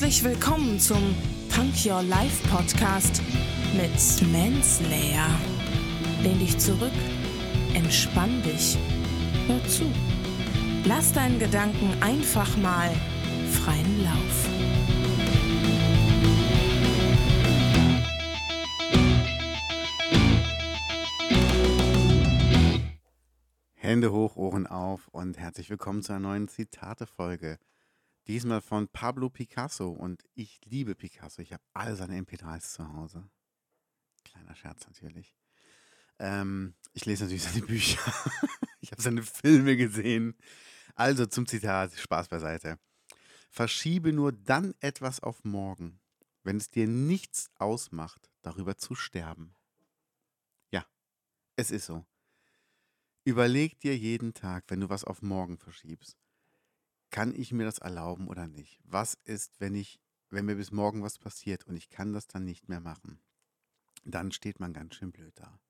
Herzlich willkommen zum Punk Your Life Podcast mit Manslayer. Lehn dich zurück, entspann dich, hör zu. Lass deinen Gedanken einfach mal freien Lauf. Hände hoch, Ohren auf und herzlich willkommen zu einer neuen Zitate-Folge. Diesmal von Pablo Picasso und ich liebe Picasso. Ich habe alle seine MP3s zu Hause. Kleiner Scherz natürlich. Ähm, ich lese natürlich seine Bücher. ich habe seine Filme gesehen. Also zum Zitat, Spaß beiseite. Verschiebe nur dann etwas auf morgen, wenn es dir nichts ausmacht, darüber zu sterben. Ja, es ist so. Überleg dir jeden Tag, wenn du was auf morgen verschiebst, kann ich mir das erlauben oder nicht? Was ist, wenn ich, wenn mir bis morgen was passiert und ich kann das dann nicht mehr machen? Dann steht man ganz schön blöd da.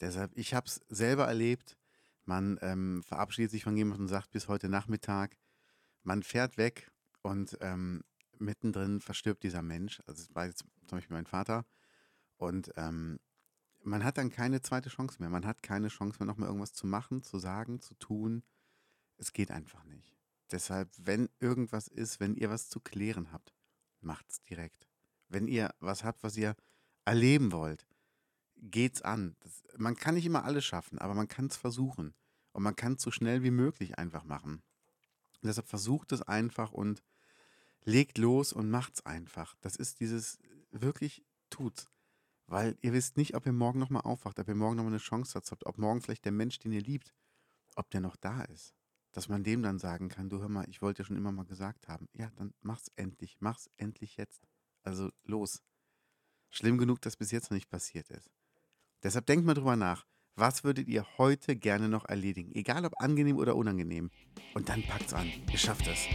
Deshalb, ich habe es selber erlebt. Man ähm, verabschiedet sich von jemandem und sagt bis heute Nachmittag. Man fährt weg und ähm, mittendrin verstirbt dieser Mensch. Also es war jetzt zum Beispiel mein Vater. Und ähm, man hat dann keine zweite Chance mehr. Man hat keine Chance mehr, nochmal irgendwas zu machen, zu sagen, zu tun. Es geht einfach nicht. Deshalb, wenn irgendwas ist, wenn ihr was zu klären habt, macht es direkt. Wenn ihr was habt, was ihr erleben wollt, geht's an. Das, man kann nicht immer alles schaffen, aber man kann es versuchen. Und man kann es so schnell wie möglich einfach machen. Und deshalb versucht es einfach und legt los und macht's einfach. Das ist dieses wirklich tut's. Weil ihr wisst nicht, ob ihr morgen nochmal aufwacht, ob ihr morgen nochmal eine Chance habt, ob morgen vielleicht der Mensch, den ihr liebt, ob der noch da ist. Dass man dem dann sagen kann, du hör mal, ich wollte ja schon immer mal gesagt haben. Ja, dann mach's endlich, mach's endlich jetzt. Also los. Schlimm genug, dass bis jetzt noch nicht passiert ist. Deshalb denkt mal drüber nach. Was würdet ihr heute gerne noch erledigen? Egal ob angenehm oder unangenehm. Und dann packt's an. Ihr schafft es.